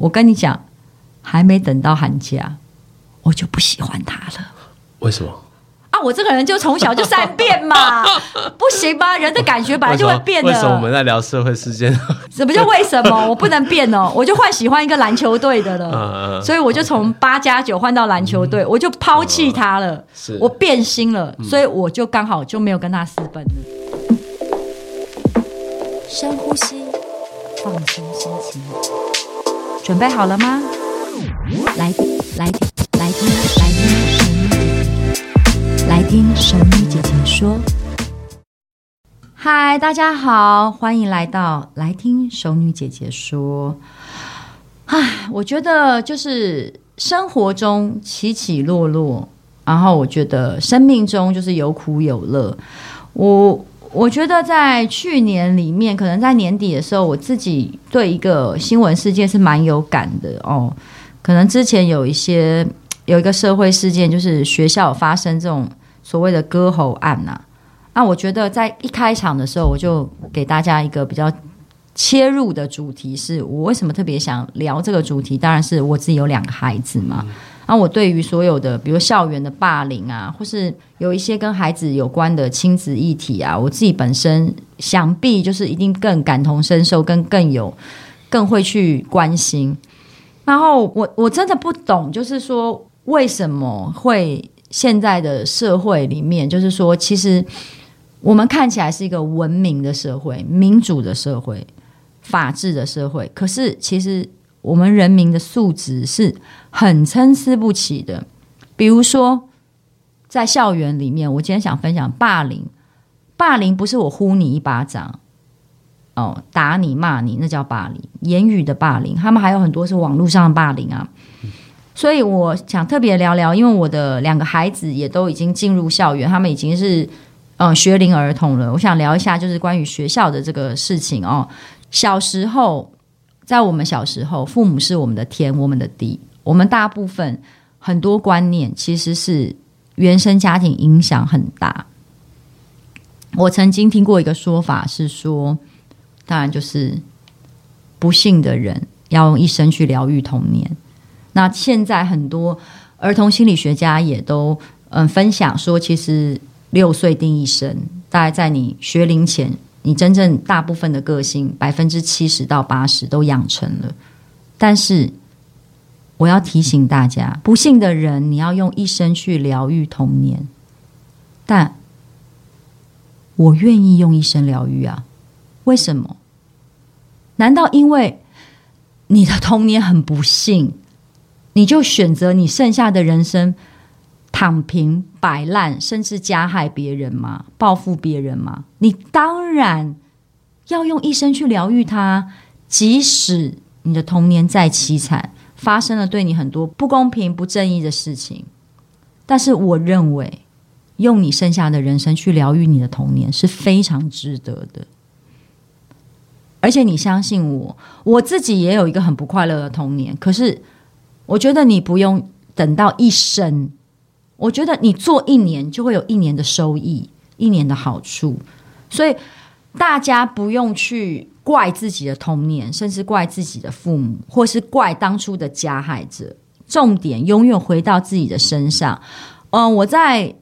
我跟你讲，还没等到寒假，我就不喜欢他了。为什么？啊，我这个人就从小就善变嘛，不行吧？人的感觉本来就会变的。为什么我们在聊社会事件？什么叫为什么？我不能变哦，我就换喜欢一个篮球队的了。嗯、所以我就从八加九换到篮球队，嗯、我就抛弃他了。是，我变心了，所以我就刚好就没有跟他私奔了。嗯、深呼吸，放松心情，准备好了吗？来，来，来听，来听。来听神女姐姐说。嗨，大家好，欢迎来到来听熟女姐姐说。唉，我觉得就是生活中起起落落，然后我觉得生命中就是有苦有乐。我我觉得在去年里面，可能在年底的时候，我自己对一个新闻事件是蛮有感的哦。可能之前有一些有一个社会事件，就是学校发生这种。所谓的割喉案呐、那我觉得在一开场的时候，我就给大家一个比较切入的主题，是我为什么特别想聊这个主题？当然是我自己有两个孩子嘛。那我对于所有的，比如校园的霸凌啊，或是有一些跟孩子有关的亲子议题啊，我自己本身想必就是一定更感同身受，更更有更会去关心。然后我我真的不懂，就是说为什么会。现在的社会里面，就是说，其实我们看起来是一个文明的社会、民主的社会、法治的社会，可是其实我们人民的素质是很参差不齐的。比如说，在校园里面，我今天想分享霸凌。霸凌不是我呼你一巴掌，哦，打你骂你，那叫霸凌，言语的霸凌。他们还有很多是网络上的霸凌啊。所以我想特别聊聊，因为我的两个孩子也都已经进入校园，他们已经是嗯学龄儿童了。我想聊一下，就是关于学校的这个事情哦。小时候，在我们小时候，父母是我们的天，我们的地。我们大部分很多观念其实是原生家庭影响很大。我曾经听过一个说法是说，当然就是不幸的人要用一生去疗愈童年。那现在很多儿童心理学家也都嗯分享说，其实六岁定一生，大概在你学龄前，你真正大部分的个性百分之七十到八十都养成了。但是我要提醒大家，不幸的人，你要用一生去疗愈童年，但我愿意用一生疗愈啊？为什么？难道因为你的童年很不幸？你就选择你剩下的人生躺平摆烂，甚至加害别人吗？报复别人吗？你当然要用一生去疗愈他。即使你的童年再凄惨，发生了对你很多不公平、不正义的事情，但是我认为用你剩下的人生去疗愈你的童年是非常值得的。而且你相信我，我自己也有一个很不快乐的童年，可是。我觉得你不用等到一生，我觉得你做一年就会有一年的收益，一年的好处，所以大家不用去怪自己的童年，甚至怪自己的父母，或是怪当初的加害者。重点永远回到自己的身上。嗯，我在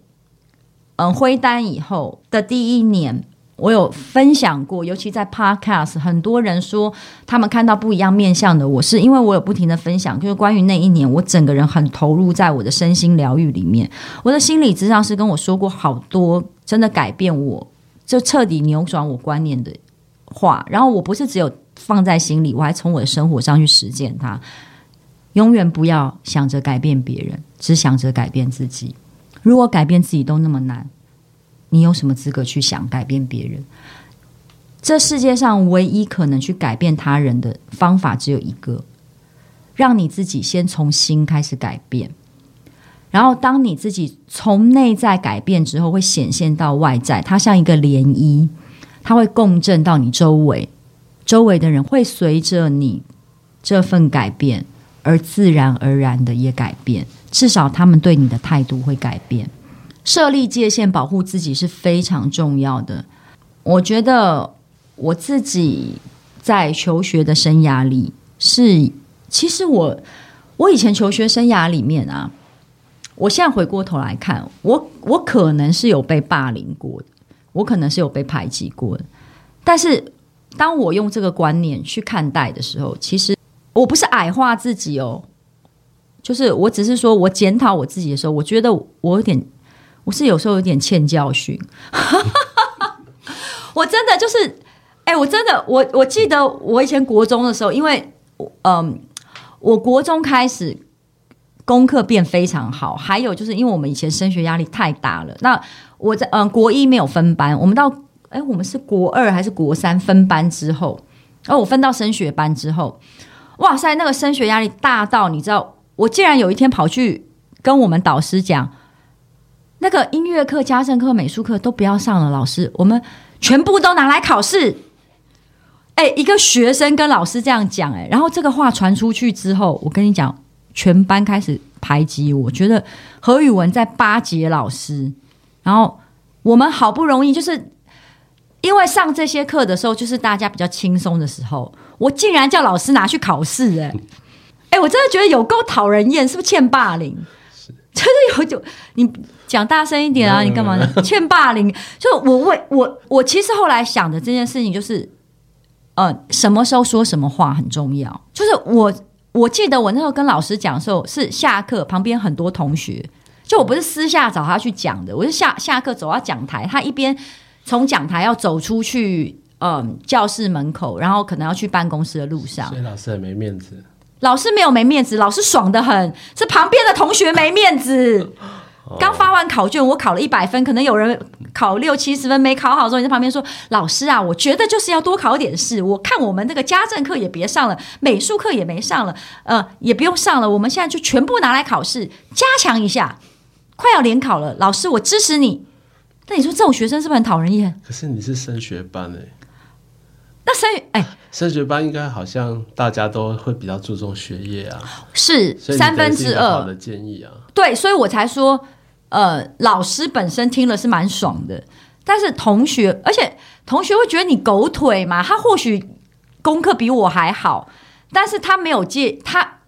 嗯灰单以后的第一年。我有分享过，尤其在 Podcast，很多人说他们看到不一样面向的我，是因为我有不停的分享，就是关于那一年我整个人很投入在我的身心疗愈里面。我的心理咨商师跟我说过好多真的改变我，就彻底扭转我观念的话。然后我不是只有放在心里，我还从我的生活上去实践它。永远不要想着改变别人，只想着改变自己。如果改变自己都那么难。你有什么资格去想改变别人？这世界上唯一可能去改变他人的方法只有一个，让你自己先从心开始改变，然后当你自己从内在改变之后，会显现到外在。它像一个涟漪，它会共振到你周围，周围的人会随着你这份改变而自然而然的也改变，至少他们对你的态度会改变。设立界限，保护自己是非常重要的。我觉得我自己在求学的生涯里是其实我我以前求学生涯里面啊，我现在回过头来看，我我可能是有被霸凌过的，我可能是有被排挤过的。但是当我用这个观念去看待的时候，其实我不是矮化自己哦，就是我只是说我检讨我自己的时候，我觉得我有点，我是有时候有点欠教训。我真的就是，哎，我真的，我我记得我以前国中的时候，因为嗯。我国中开始功课变非常好，还有就是因为我们以前升学压力太大了。那我在嗯国一没有分班，我们到哎我们是国二还是国三分班之后，哦我分到升学班之后，哇塞那个升学压力大到你知道，我竟然有一天跑去跟我们导师讲，那个音乐课、家政课、美术课都不要上了，老师我们全部都拿来考试。哎、欸，一个学生跟老师这样讲，哎，然后这个话传出去之后，我跟你讲，全班开始排挤我，觉得何宇文在巴结老师。然后我们好不容易就是因为上这些课的时候，就是大家比较轻松的时候，我竟然叫老师拿去考试，哎，哎，我真的觉得有够讨人厌，是不是欠霸凌？是，真的有就你讲大声一点啊！你干嘛呢？欠霸凌？就我为我我其实后来想的这件事情就是。呃，什么时候说什么话很重要。就是我，我记得我那时候跟老师讲的时候，是下课旁边很多同学，就我不是私下找他去讲的，我是下下课走到讲台，他一边从讲台要走出去，嗯、呃，教室门口，然后可能要去办公室的路上。所以老师很没面子。老师没有没面子，老师爽的很，是旁边的同学没面子。刚发完考卷，我考了一百分，可能有人考六七十分没考好之后，你在旁边说：“老师啊，我觉得就是要多考点试。我看我们那个家政课也别上了，美术课也没上了，呃，也不用上了。我们现在就全部拿来考试，加强一下。快要联考了，老师我支持你。那你说这种学生是不是很讨人厌？可是你是升学班哎，那升哎，升学班应该好像大家都会比较注重学业啊，是三分之二好的建议啊，对，所以我才说。呃，老师本身听了是蛮爽的，但是同学，而且同学会觉得你狗腿嘛。他或许功课比我还好，但是他没有借他，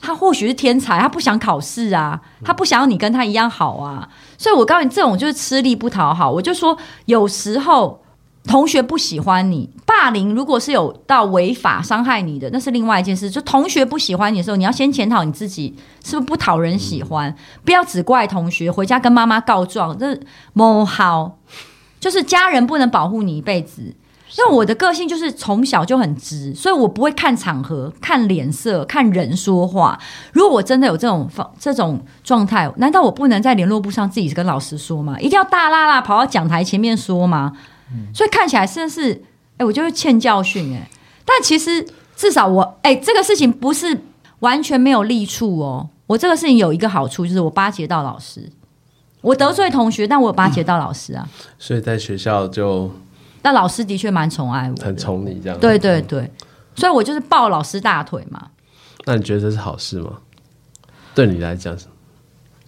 他或许是天才，他不想考试啊，他不想要你跟他一样好啊。所以我告诉你，这种就是吃力不讨好。我就说，有时候。同学不喜欢你，霸凌如果是有到违法伤害你的，那是另外一件事。就同学不喜欢你的时候，你要先检讨你自己是不是不讨人喜欢，嗯、不要只怪同学，回家跟妈妈告状，这某好，就是家人不能保护你一辈子。因为我的个性就是从小就很直，所以我不会看场合、看脸色、看人说话。如果我真的有这种方这种状态，难道我不能在联络簿上自己跟老师说吗？一定要大啦啦跑到讲台前面说吗？所以看起来真的是，哎、欸，我就是欠教训哎、欸。但其实至少我，哎、欸，这个事情不是完全没有利处哦。我这个事情有一个好处，就是我巴结到老师，我得罪同学，但我有巴结到老师啊。所以在学校就，那老师的确蛮宠爱我，很宠你这样。对对对，所以我就是抱老师大腿嘛。那你觉得这是好事吗？对你来讲是？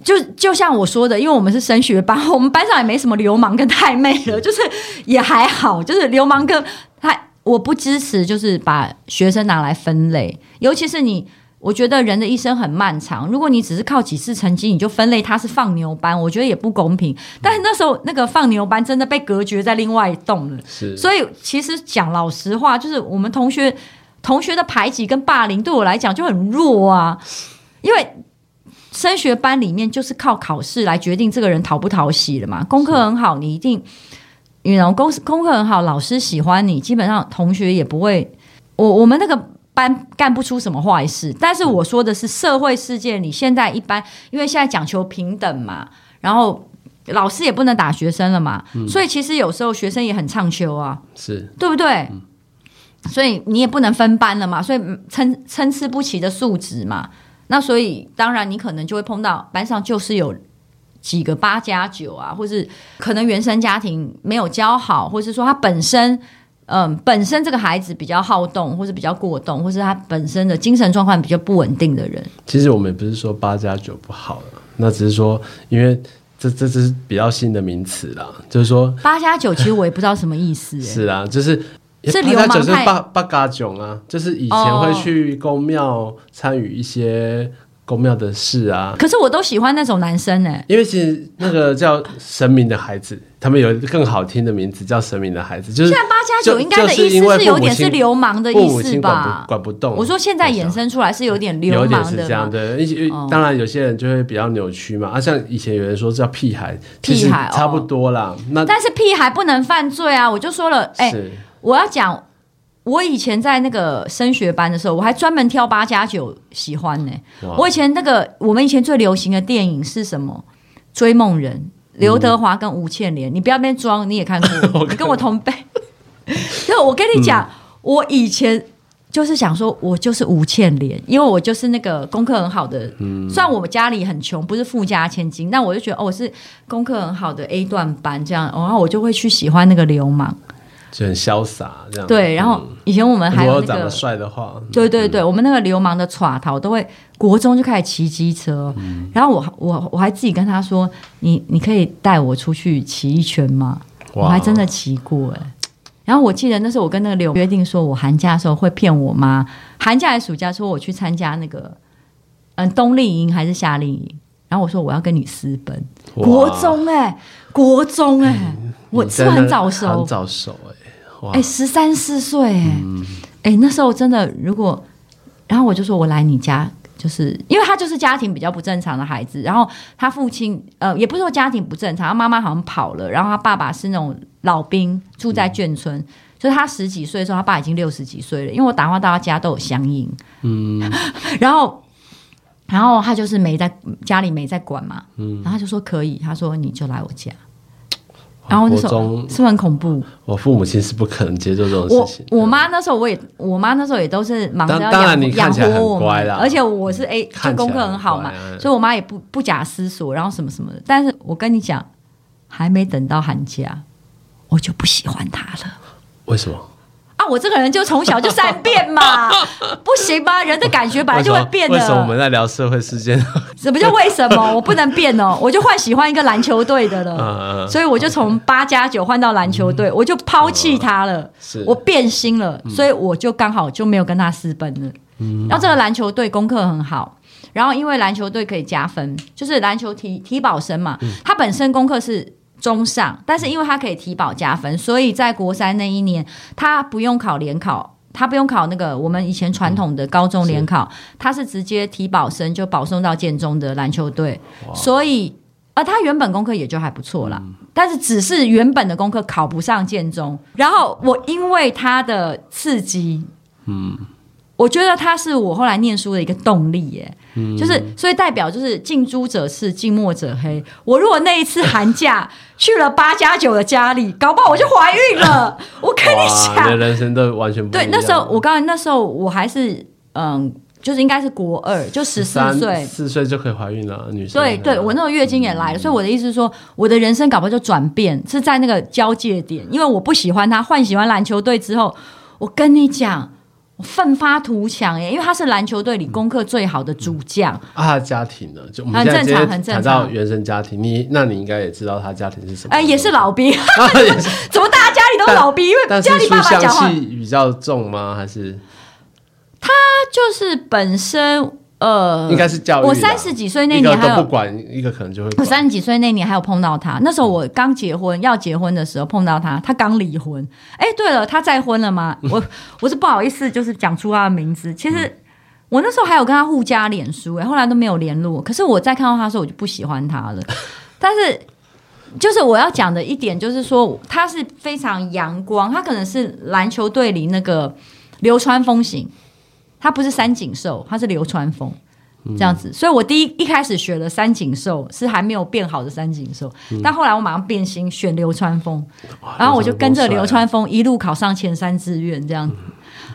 就就像我说的，因为我们是升学班，我们班上也没什么流氓跟太妹了，就是也还好。就是流氓跟他，我不支持，就是把学生拿来分类。尤其是你，我觉得人的一生很漫长，如果你只是靠几次成绩你就分类他是放牛班，我觉得也不公平。但是那时候那个放牛班真的被隔绝在另外一栋了，是。所以其实讲老实话，就是我们同学同学的排挤跟霸凌，对我来讲就很弱啊，因为。升学班里面就是靠考试来决定这个人讨不讨喜的嘛。功课很好，你一定，然后功功课很好，老师喜欢你，基本上同学也不会。我我们那个班干不出什么坏事。但是我说的是社会事件里，现在一般因为现在讲求平等嘛，然后老师也不能打学生了嘛，嗯、所以其实有时候学生也很唱秋啊，是对不对？嗯、所以你也不能分班了嘛，所以参参差不齐的素质嘛。那所以，当然你可能就会碰到班上就是有几个八加九啊，或是可能原生家庭没有教好，或是说他本身，嗯，本身这个孩子比较好动，或是比较过动，或是他本身的精神状况比较不稳定的人。其实我们也不是说八加九不好了，那只是说，因为这这这是比较新的名词啦，就是说八加九，其实我也不知道什么意思。是啊，就是是流氓派。八八嘎囧啊，就是以前会去公庙参与一些。公庙的事啊，可是我都喜欢那种男生哎，因为其实那个叫神明的孩子，他们有一个更好听的名字叫神明的孩子，就是现在八加九应该的意思是有点是流氓的意思吧？管不动。我说现在衍生出来是有点流氓的，是这样的。一些当然有些人就会比较扭曲嘛，啊，像以前有人说叫屁孩，屁孩差不多啦。那但是屁孩不能犯罪啊，我就说了，哎，我要讲。我以前在那个升学班的时候，我还专门挑八加九喜欢呢、欸。我以前那个我们以前最流行的电影是什么？《追梦人》，刘德华跟吴倩莲。嗯、你不要那边装，你也看过，你跟我同辈。就我跟你讲，嗯、我以前就是想说，我就是吴倩莲，因为我就是那个功课很好的。嗯、虽然我们家里很穷，不是富家千金，但我就觉得哦，我是功课很好的 A 段班这样，然后我就会去喜欢那个流氓。就很潇洒这样。对，然后以前我们还有那个长得帅的话，对对对，我们那个流氓的耍头都会国中就开始骑机车，然后我我我还自己跟他说：“你你可以带我出去骑一圈吗？”我还真的骑过哎。然后我记得那时候我跟那个刘约定说，我寒假的时候会骗我妈，寒假还是暑假说我去参加那个嗯冬令营还是夏令营，然后我说我要跟你私奔，国中哎，国中哎，我是不是很早熟？很早熟哎。哎，十三四岁，哎，那时候真的，如果，然后我就说，我来你家，就是因为他就是家庭比较不正常的孩子，然后他父亲，呃，也不是说家庭不正常，他妈妈好像跑了，然后他爸爸是那种老兵，住在眷村，嗯、就是他十几岁的时候，他爸已经六十几岁了，因为我打电话到他家都有响应，嗯，然后，然后他就是没在家里没在管嘛，嗯，然后他就说可以，他说你就来我家。然后那时候是不是很恐怖？我父母亲是不可能接受这种事情。我我妈那时候我也，我妈那时候也都是忙着要养养活我们，而且我是 A，就功课很好嘛，所以我妈也不不假思索，然后什么什么的。但是我跟你讲，还没等到寒假，我就不喜欢他了。为什么？我这个人就从小就善变嘛，不行吧？人的感觉本来就会变的。为什么我们在聊社会事件？什么叫为什么？我不能变哦，我就换喜欢一个篮球队的了。所以我就从八加九换到篮球队，我就抛弃他了。我变心了，所以我就刚好就没有跟他私奔了。然后这个篮球队功课很好，然后因为篮球队可以加分，就是篮球体体保生嘛，他本身功课是。中上，但是因为他可以提保加分，所以在国三那一年，他不用考联考，他不用考那个我们以前传统的高中联考，他是直接提保生就保送到建中的篮球队，所以而他原本功课也就还不错啦，嗯、但是只是原本的功课考不上建中，然后我因为他的刺激，嗯。我觉得他是我后来念书的一个动力，耶，嗯、就是所以代表就是近朱者赤，近墨者黑。我如果那一次寒假去了八加九的家里，搞不好我就怀孕了。我跟你讲，你的人生都完全不。对，那时候我刚才那时候我还是嗯，就是应该是国二，就十四岁，四岁就可以怀孕了，女生。对对，我那个月经也来了，嗯、所以我的意思是说，我的人生搞不好就转变是在那个交界点，因为我不喜欢他，换喜欢篮球队之后，我跟你讲。奋发图强耶，因为他是篮球队里功课最好的主将。啊，他的家庭呢？就我们现在直接谈到原生家庭，你那你应该也知道他家庭是什么？哎，也是老兵。怎么大家家里都是老兵？因为家里爸爸讲话比较重吗？还是他就是本身。呃，应该是教育。我三十几岁那年还有不管一个可能就会。我三十几岁那年还有碰到他，那时候我刚结婚要结婚的时候碰到他，他刚离婚。哎，对了，他再婚了吗？我我是不好意思，就是讲出他的名字。其实我那时候还有跟他互加脸书，哎，后来都没有联络。可是我再看到他的时候，我就不喜欢他了。但是就是我要讲的一点就是说，他是非常阳光，他可能是篮球队里那个流川枫型。他不是三井寿，他是流川枫这样子，嗯、所以我第一一开始学了三井寿，是还没有变好的三井寿，嗯、但后来我马上变心选流川枫，然后我就跟着流川枫一路考上前三志愿这样子。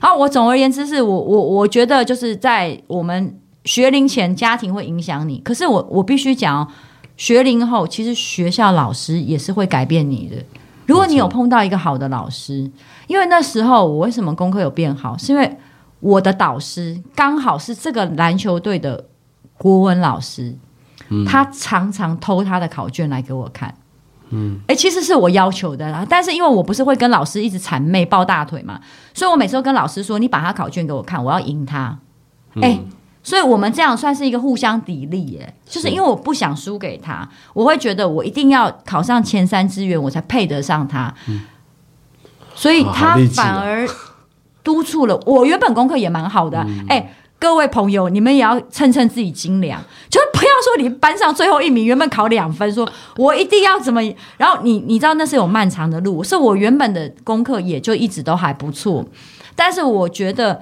好、嗯，我总而言之是我我我觉得就是在我们学龄前家庭会影响你，可是我我必须讲，学龄后其实学校老师也是会改变你的。如果你有碰到一个好的老师，因为那时候我为什么功课有变好，是因为。我的导师刚好是这个篮球队的国文老师，嗯、他常常偷他的考卷来给我看，嗯，哎，其实是我要求的啦。但是因为我不是会跟老师一直谄媚抱大腿嘛，所以我每次都跟老师说：“你把他考卷给我看，我要赢他。”哎，所以我们这样算是一个互相砥砺耶。就是因为我不想输给他，我会觉得我一定要考上前三志愿，我才配得上他。嗯，所以他反而督促了我。原本功课也蛮好的，哎。各位朋友，你们也要称称自己斤两，就不要说你班上最后一名，原本考两分，说我一定要怎么，然后你你知道那是有漫长的路，是我原本的功课也就一直都还不错，但是我觉得，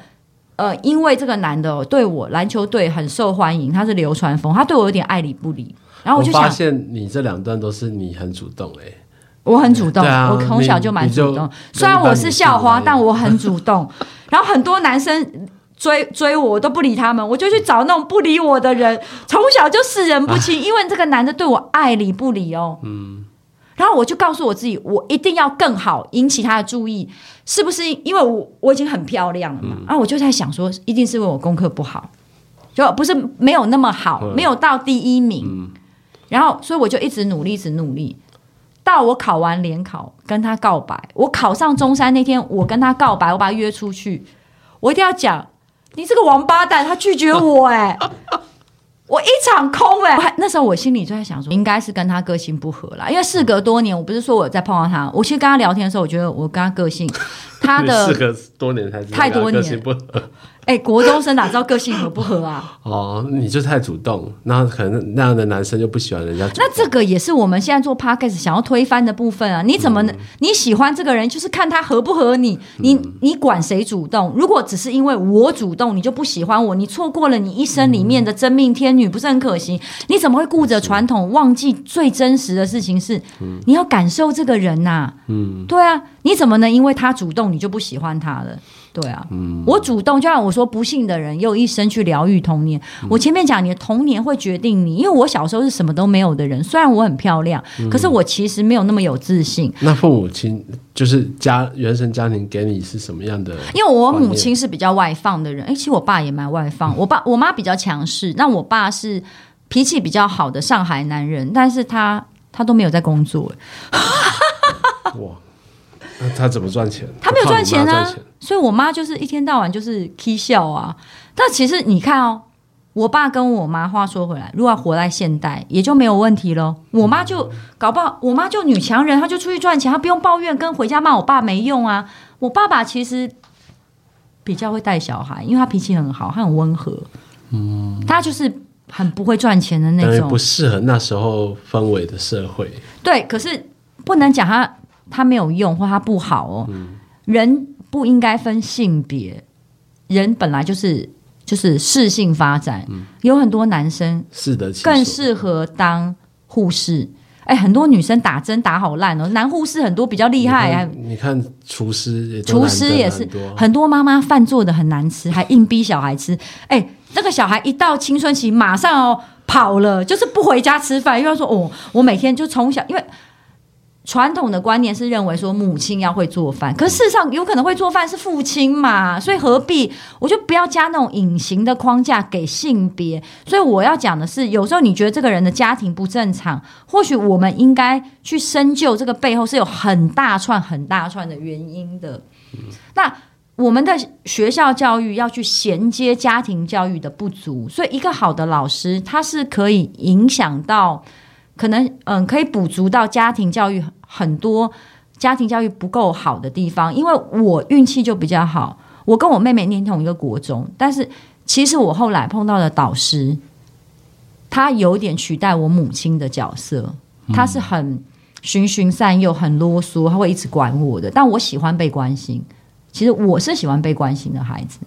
呃，因为这个男的对我篮球队很受欢迎，他是流川枫，他对我有点爱理不理，然后我就发现你这两段都是你很主动哎、欸，我很主动，啊、我从小就蛮主动，虽然我是校花，但我很主动，然后很多男生。追追我，我都不理他们，我就去找那种不理我的人。从小就视人不清，因为这个男的对我爱理不理哦。嗯，然后我就告诉我自己，我一定要更好，引起他的注意。是不是因为我我已经很漂亮了嘛？然后我就在想说，一定是因为我功课不好，就不是没有那么好，没有到第一名。然后，所以我就一直努力，一直努力。到我考完联考，跟他告白。我考上中山那天，我跟他告白，我把他约出去，我一定要讲。你这个王八蛋，他拒绝我哎，我一场空哎。那时候我心里就在想说，应该是跟他个性不合啦。因为事隔多年，我不是说我在碰到他，我其实跟他聊天的时候，我觉得我跟他个性，他的事隔多年才太多年不合。哎、欸，国中生哪知道个性合不合啊？哦，你就太主动，那可能那样的男生就不喜欢人家。那这个也是我们现在做 podcast 想要推翻的部分啊！你怎么能、嗯、你喜欢这个人，就是看他合不合你？你你管谁主动？如果只是因为我主动，你就不喜欢我，你错过了你一生里面的真命天女，不是很可惜？你怎么会顾着传统，忘记最真实的事情是？你要感受这个人呐、啊。嗯，对啊，你怎么能因为他主动，你就不喜欢他了？对啊，嗯、我主动，就像我说，不幸的人用一生去疗愈童年。嗯、我前面讲，你的童年会决定你，因为我小时候是什么都没有的人，虽然我很漂亮，嗯、可是我其实没有那么有自信。那父母亲就是家原生家庭给你是什么样的？因为我母亲是比较外放的人，哎，其实我爸也蛮外放，嗯、我爸我妈比较强势，那我爸是脾气比较好的上海男人，但是他他都没有在工作。哇。那他怎么赚钱？他没有赚钱啊，所以我妈就是一天到晚就是 k 笑啊。但其实你看哦，我爸跟我妈话说回来，如果要活在现代，也就没有问题了。我妈就搞不好，我妈就女强人，她就出去赚钱，她不用抱怨，跟回家骂我爸没用啊。我爸爸其实比较会带小孩，因为他脾气很好，他很温和。嗯，他就是很不会赚钱的那种，不适合那时候氛围的社会。对，可是不能讲他。他没有用，或他不好哦。嗯、人不应该分性别，人本来就是就是适性发展。嗯、有很多男生是的，更适合当护士。哎，很多女生打针打好烂哦，男护士很多比较厉害。你看，你看厨师，厨师也是很多妈妈饭做的很难吃，还硬逼小孩吃。哎，那个小孩一到青春期，马上哦跑了，就是不回家吃饭，因为说哦，我每天就从小因为。传统的观念是认为说母亲要会做饭，可是事实上有可能会做饭是父亲嘛，所以何必？我就不要加那种隐形的框架给性别。所以我要讲的是，有时候你觉得这个人的家庭不正常，或许我们应该去深究这个背后是有很大串、很大串的原因的。嗯、那我们的学校教育要去衔接家庭教育的不足，所以一个好的老师，他是可以影响到。可能嗯，可以补足到家庭教育很多家庭教育不够好的地方，因为我运气就比较好，我跟我妹妹念同一个国中，但是其实我后来碰到的导师，他有点取代我母亲的角色，他是很循循善诱、很啰嗦，他会一直管我的，但我喜欢被关心，其实我是喜欢被关心的孩子，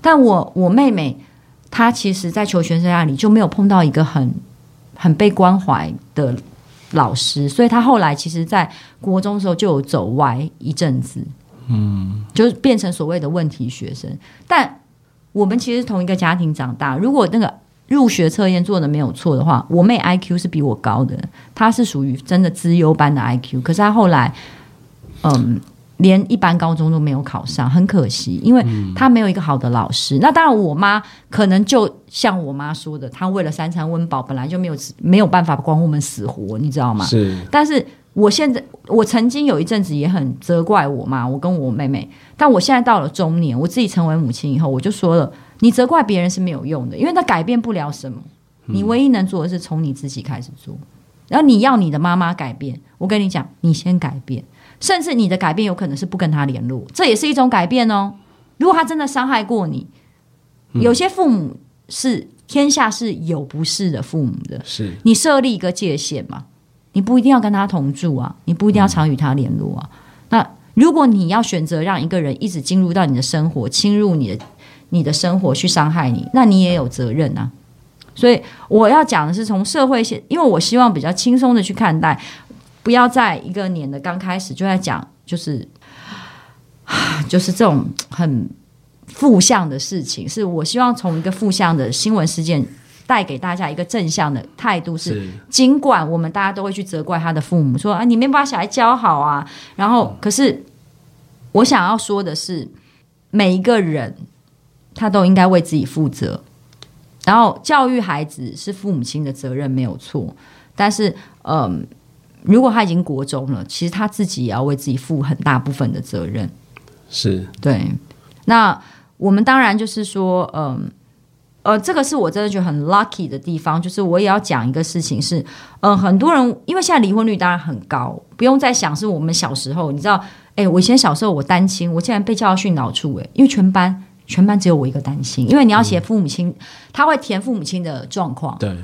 但我我妹妹她其实，在求学生涯里就没有碰到一个很。很被关怀的老师，所以他后来其实，在国中的时候就有走歪一阵子，嗯，就变成所谓的问题学生。但我们其实同一个家庭长大，如果那个入学测验做的没有错的话，我妹 IQ 是比我高的，她是属于真的资优班的 IQ，可是她后来，嗯。连一般高中都没有考上，很可惜，因为他没有一个好的老师。嗯、那当然，我妈可能就像我妈说的，她为了三餐温饱，本来就没有没有办法管我们死活，你知道吗？是。但是我现在我曾经有一阵子也很责怪我妈，我跟我妹妹，但我现在到了中年，我自己成为母亲以后，我就说了，你责怪别人是没有用的，因为他改变不了什么，你唯一能做的是从你自己开始做。然后你要你的妈妈改变，我跟你讲，你先改变，甚至你的改变有可能是不跟他联络，这也是一种改变哦。如果他真的伤害过你，有些父母是天下是有不是的父母的，是你设立一个界限嘛？你不一定要跟他同住啊，你不一定要常与他联络啊。那如果你要选择让一个人一直进入到你的生活，侵入你的你的生活去伤害你，那你也有责任啊。所以我要讲的是从社会线，因为我希望比较轻松的去看待，不要在一个年的刚开始就在讲，就是 就是这种很负向的事情。是我希望从一个负向的新闻事件带给大家一个正向的态度是，尽管我们大家都会去责怪他的父母，说啊你没把小孩教好啊，然后可是我想要说的是，每一个人他都应该为自己负责。然后教育孩子是父母亲的责任没有错，但是嗯，如果他已经国中了，其实他自己也要为自己负很大部分的责任。是对。那我们当然就是说，嗯呃，这个是我真的觉得很 lucky 的地方，就是我也要讲一个事情是，嗯，很多人因为现在离婚率当然很高，不用再想是我们小时候，你知道，哎，我以前小时候我单亲，我竟然被叫到训导处，哎，因为全班。全班只有我一个单亲，因为你要写父母亲，嗯、他会填父母亲的状况。对，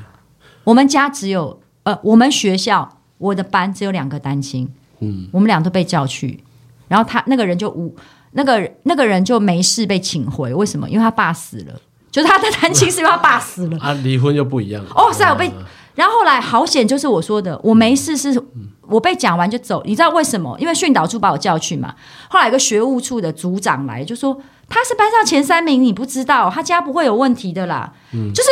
我们家只有呃，我们学校我的班只有两个单亲，嗯，我们俩都被叫去，然后他那个人就无那个那个人就没事被请回，为什么？因为他爸死了，就是他的单亲是因为他爸死了，啊，离婚又不一样哦，是啊，我被。然后后来好险，就是我说的，我没事，是我被讲完就走。你知道为什么？因为训导处把我叫去嘛。后来有个学务处的组长来就说，他是班上前三名，你不知道，他家不会有问题的啦。嗯，就是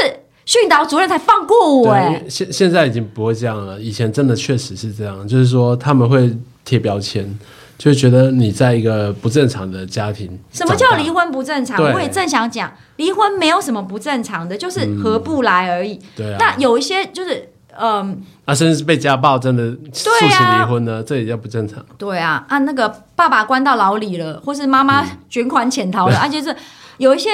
训导主任才放过我哎。现现在已经不会这样了，以前真的确实是这样，就是说他们会贴标签。就觉得你在一个不正常的家庭。什么叫离婚不正常？我也正想讲，离婚没有什么不正常的，就是合不来而已。嗯、对啊。那有一些就是，嗯，啊，甚至是被家暴，真的诉请离婚呢，啊、这也叫不正常。对啊，啊，那个爸爸关到牢里了，或是妈妈卷款潜逃了，而且、嗯啊、是有一些，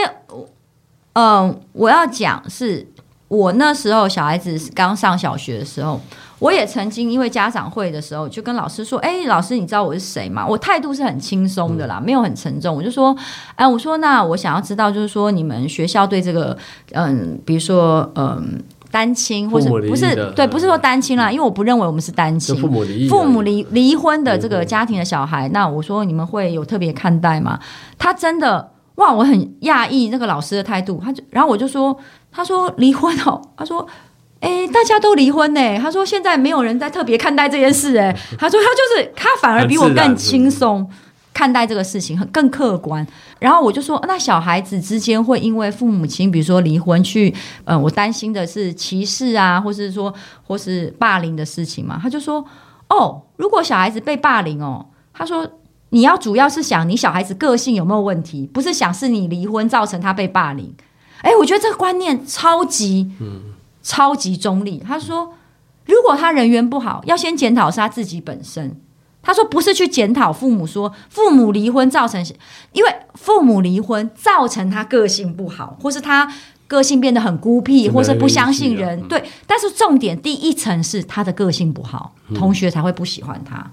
嗯，我要讲是，我那时候小孩子刚上小学的时候。我也曾经因为家长会的时候，就跟老师说：“哎，老师，你知道我是谁吗？”我态度是很轻松的啦，没有很沉重。我就说：“哎，我说那我想要知道，就是说你们学校对这个，嗯，比如说，嗯，单亲或者不是对，不是说单亲啦，因为我不认为我们是单亲，父母离父母离离婚的这个家庭的小孩，那我说你们会有特别看待吗？他真的哇，我很讶异那个老师的态度。他就然后我就说，他说离婚哦，他说。”哎，大家都离婚呢。他说现在没有人在特别看待这件事。哎，他说他就是他反而比我更轻松看待这个事情，很更客观。然后我就说，那小孩子之间会因为父母亲比如说离婚去，呃，我担心的是歧视啊，或是说或是霸凌的事情嘛。他就说，哦，如果小孩子被霸凌哦，他说你要主要是想你小孩子个性有没有问题，不是想是你离婚造成他被霸凌。哎，我觉得这个观念超级嗯。超级中立，他说：“如果他人缘不好，要先检讨是他自己本身。”他说：“不是去检讨父母，说父母离婚造成，因为父母离婚造成他个性不好，或是他个性变得很孤僻，或是不相信人。嗯、对，但是重点第一层是他的个性不好，同学才会不喜欢他。嗯、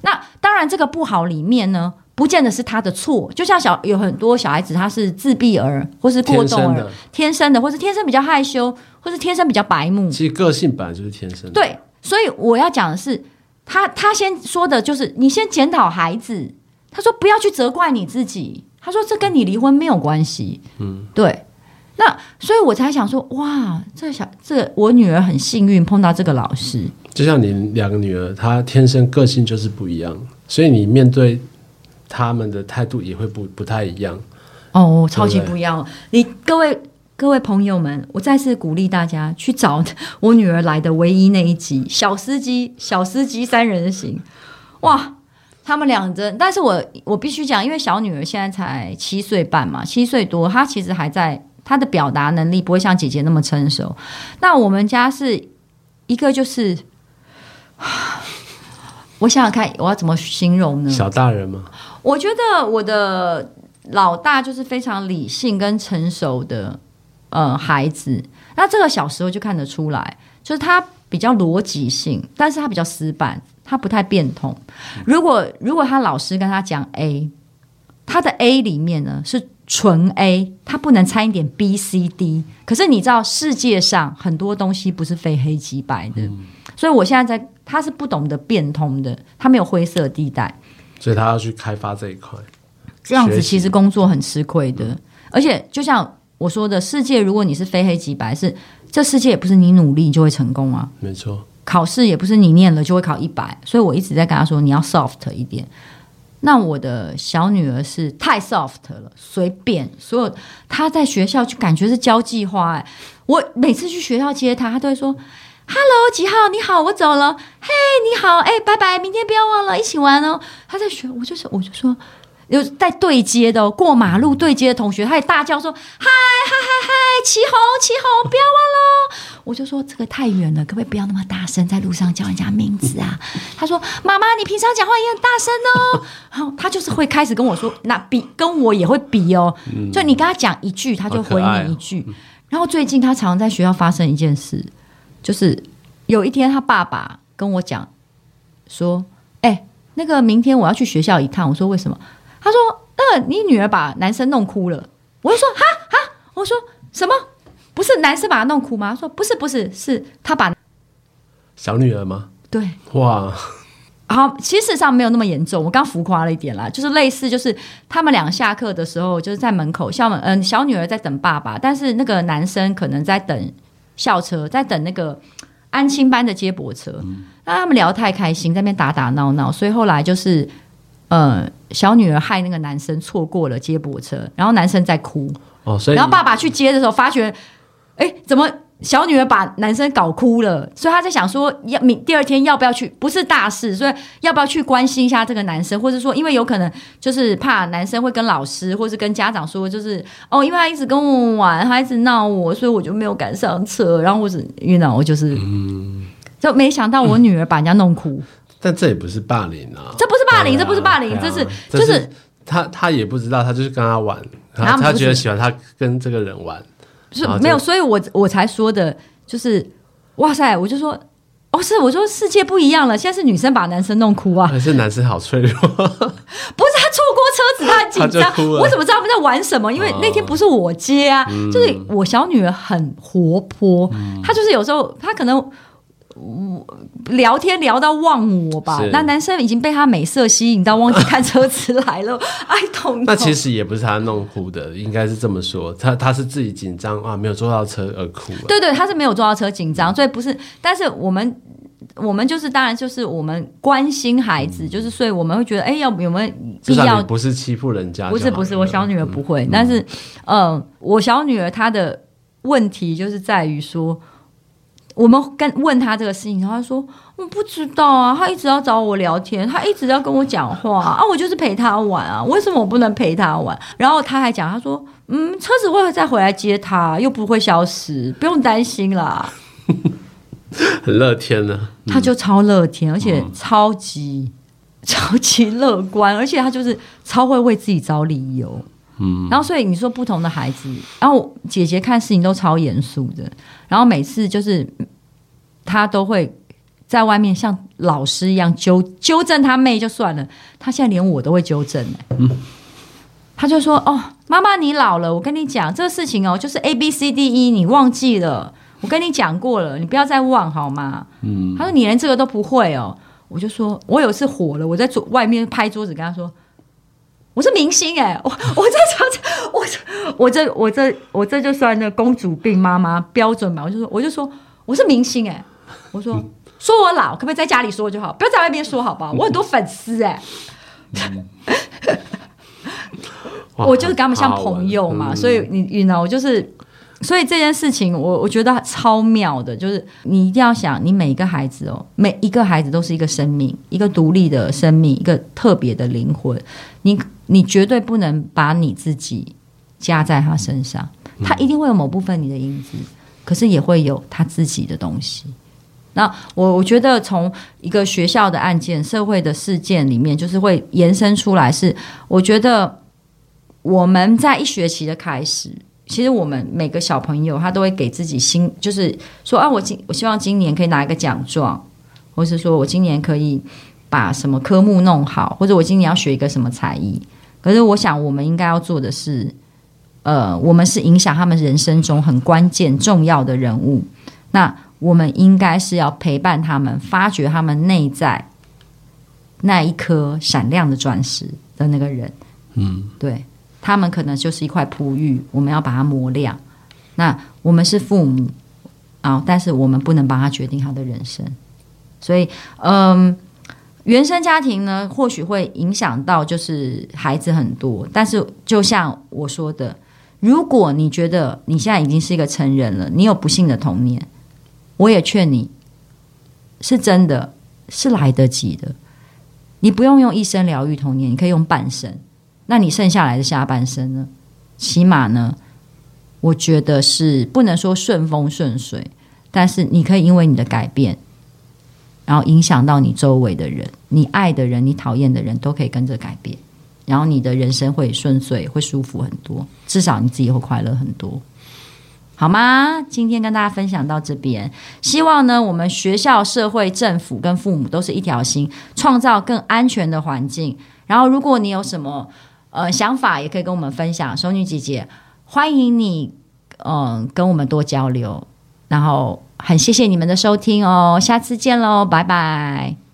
那当然，这个不好里面呢。”不见得是他的错，就像小有很多小孩子，他是自闭儿，或是过动儿，天生，天生的，或是天生比较害羞，或是天生比较白目。其实个性本来就是天生的。对，所以我要讲的是，他他先说的就是你先检讨孩子，他说不要去责怪你自己，他说这跟你离婚没有关系。嗯，对。那所以我才想说，哇，这小这我女儿很幸运碰到这个老师。就像你两个女儿，她天生个性就是不一样，所以你面对。他们的态度也会不不太一样哦，超级不一样。你各位各位朋友们，我再次鼓励大家去找 我女儿来的唯一那一集《小司机小司机三人行》。哇，他们两个，但是我我必须讲，因为小女儿现在才七岁半嘛，七岁多，她其实还在她的表达能力不会像姐姐那么成熟。那我们家是一个就是。我想想看，我要怎么形容呢？小大人吗？我觉得我的老大就是非常理性跟成熟的呃孩子。那这个小时候就看得出来，就是他比较逻辑性，但是他比较死板，他不太变通。如果如果他老师跟他讲 A，他的 A 里面呢是纯 A，他不能掺一点 B、C、D。可是你知道世界上很多东西不是非黑即白的。嗯所以，我现在在，他是不懂得变通的，他没有灰色地带，所以他要去开发这一块。这样子其实工作很吃亏的，嗯、而且就像我说的，世界如果你是非黑即白，是这世界也不是你努力就会成功啊。没错，考试也不是你念了就会考一百，所以我一直在跟他说你要 soft 一点。那我的小女儿是太 soft 了，随便所有她在学校就感觉是交际花哎，我每次去学校接她，她都会说。Hello，几号？你好，我走了。嘿，你好，哎，拜拜，明天不要忘了一起玩哦。他在学，我就是，我就说，有在对接的过马路对接的同学，他也大叫说：“嗨嗨嗨嗨，起红起红，不要忘了。”我就说这个太远了，可不可以不要那么大声，在路上叫人家名字啊？他说：“妈妈，你平常讲话也很大声哦。”然后他就是会开始跟我说，那比跟我也会比哦。就你跟他讲一句，他就回你一句。然后最近他常常在学校发生一件事。就是有一天，他爸爸跟我讲说：“哎、那个明天我要去学校一趟。”我说：“为什么？”他说：“那你女儿把男生弄哭了。”我就说：“哈哈！”我说：“什么？不是男生把他弄哭吗？”他说：“不是，不是，是他把小女儿吗？”对，哇，好，其实上没有那么严重，我刚浮夸了一点啦，就是类似，就是他们俩下课的时候，就是在门口，校门，嗯，小女儿在等爸爸，但是那个男生可能在等。校车在等那个安亲班的接驳车，那、嗯、他们聊得太开心，在那边打打闹闹，所以后来就是，呃，小女儿害那个男生错过了接驳车，然后男生在哭，哦，所以，然后爸爸去接的时候，发觉，哎，怎么？小女儿把男生搞哭了，所以她在想说，要明第二天要不要去？不是大事，所以要不要去关心一下这个男生，或者说，因为有可能就是怕男生会跟老师或是跟家长说，就是哦，因为他一直跟我玩，他一直闹我，所以我就没有敢上车。然后我只遇到我就是，嗯，就没想到我女儿把人家弄哭。但这也不是霸凌啊，这不是霸凌，啊、这不是霸凌，啊、这是就是他他也不知道，他就是跟他玩，然后他觉得喜欢他跟这个人玩。是没有，所以我我才说的，就是哇塞，我就说哦，是我说世界不一样了，现在是女生把男生弄哭啊，可 是男生好脆弱？不是他错过车子，他很紧张，我怎么知道他们在玩什么？因为那天不是我接啊，哦、就是我小女儿很活泼，嗯、她就是有时候她可能。我聊天聊到忘我吧，那男生已经被他美色吸引到，忘记看车子来了。哎，痛！那其实也不是他弄哭的，应该是这么说，他他是自己紧张啊，没有坐到车而哭。对对，他是没有坐到车紧张，所以不是。但是我们我们就是当然就是我们关心孩子，嗯、就是所以我们会觉得，哎，要有没有必要？不是欺负人家，不是不是，我小女儿不会，嗯、但是嗯、呃，我小女儿她的问题就是在于说。我们跟问他这个事情，然后他说我不知道啊，他一直要找我聊天，他一直要跟我讲话啊，我就是陪他玩啊，为什么我不能陪他玩？然后他还讲，他说嗯，车子会再回来接他，又不会消失，不用担心啦。很乐天呢、啊，嗯、他就超乐天，而且超级、嗯、超级乐观，而且他就是超会为自己找理由。嗯，然后所以你说不同的孩子，然后姐姐看事情都超严肃的，然后每次就是她都会在外面像老师一样纠纠正她妹就算了，她现在连我都会纠正。嗯，她就说：“哦，妈妈你老了，我跟你讲这个事情哦，就是 A B C D E，你忘记了，我跟你讲过了，你不要再忘好吗？”嗯，她说：“你连这个都不会哦。”我就说：“我有一次火了，我在桌外面拍桌子跟她说。”我是明星哎、欸，我我这这我我这我这我这就算那公主病妈妈标准嘛，我就说我就说我是明星哎、欸，我说说我老可不可以在家里说就好，不要在外面说好不好？我很多粉丝哎、欸，我就是跟他们像朋友嘛，所以你你知道我就是。所以这件事情，我我觉得超妙的，就是你一定要想，你每一个孩子哦，每一个孩子都是一个生命，一个独立的生命，一个特别的灵魂。你你绝对不能把你自己加在他身上，他一定会有某部分你的影子，可是也会有他自己的东西。那我我觉得从一个学校的案件、社会的事件里面，就是会延伸出来是，我觉得我们在一学期的开始，其实我们每个小朋友他都会给自己新，就是说啊，我今我希望今年可以拿一个奖状，或是说我今年可以把什么科目弄好，或者我今年要学一个什么才艺。可是我想，我们应该要做的是。呃，我们是影响他们人生中很关键、重要的人物。那我们应该是要陪伴他们，发掘他们内在那一颗闪亮的钻石的那个人。嗯，对，他们可能就是一块璞玉，我们要把它磨亮。那我们是父母啊，但是我们不能帮他决定他的人生。所以，嗯、呃，原生家庭呢，或许会影响到就是孩子很多，但是就像我说的。如果你觉得你现在已经是一个成人了，你有不幸的童年，我也劝你，是真的是来得及的。你不用用一生疗愈童年，你可以用半生。那你剩下来的下半生呢？起码呢，我觉得是不能说顺风顺水，但是你可以因为你的改变，然后影响到你周围的人，你爱的人，你讨厌的人都可以跟着改变。然后你的人生会顺遂，会舒服很多，至少你自己会快乐很多，好吗？今天跟大家分享到这边，希望呢，我们学校、社会、政府跟父母都是一条心，创造更安全的环境。然后，如果你有什么呃想法，也可以跟我们分享。熟女姐姐欢迎你，嗯、呃，跟我们多交流。然后，很谢谢你们的收听哦，下次见喽，拜拜。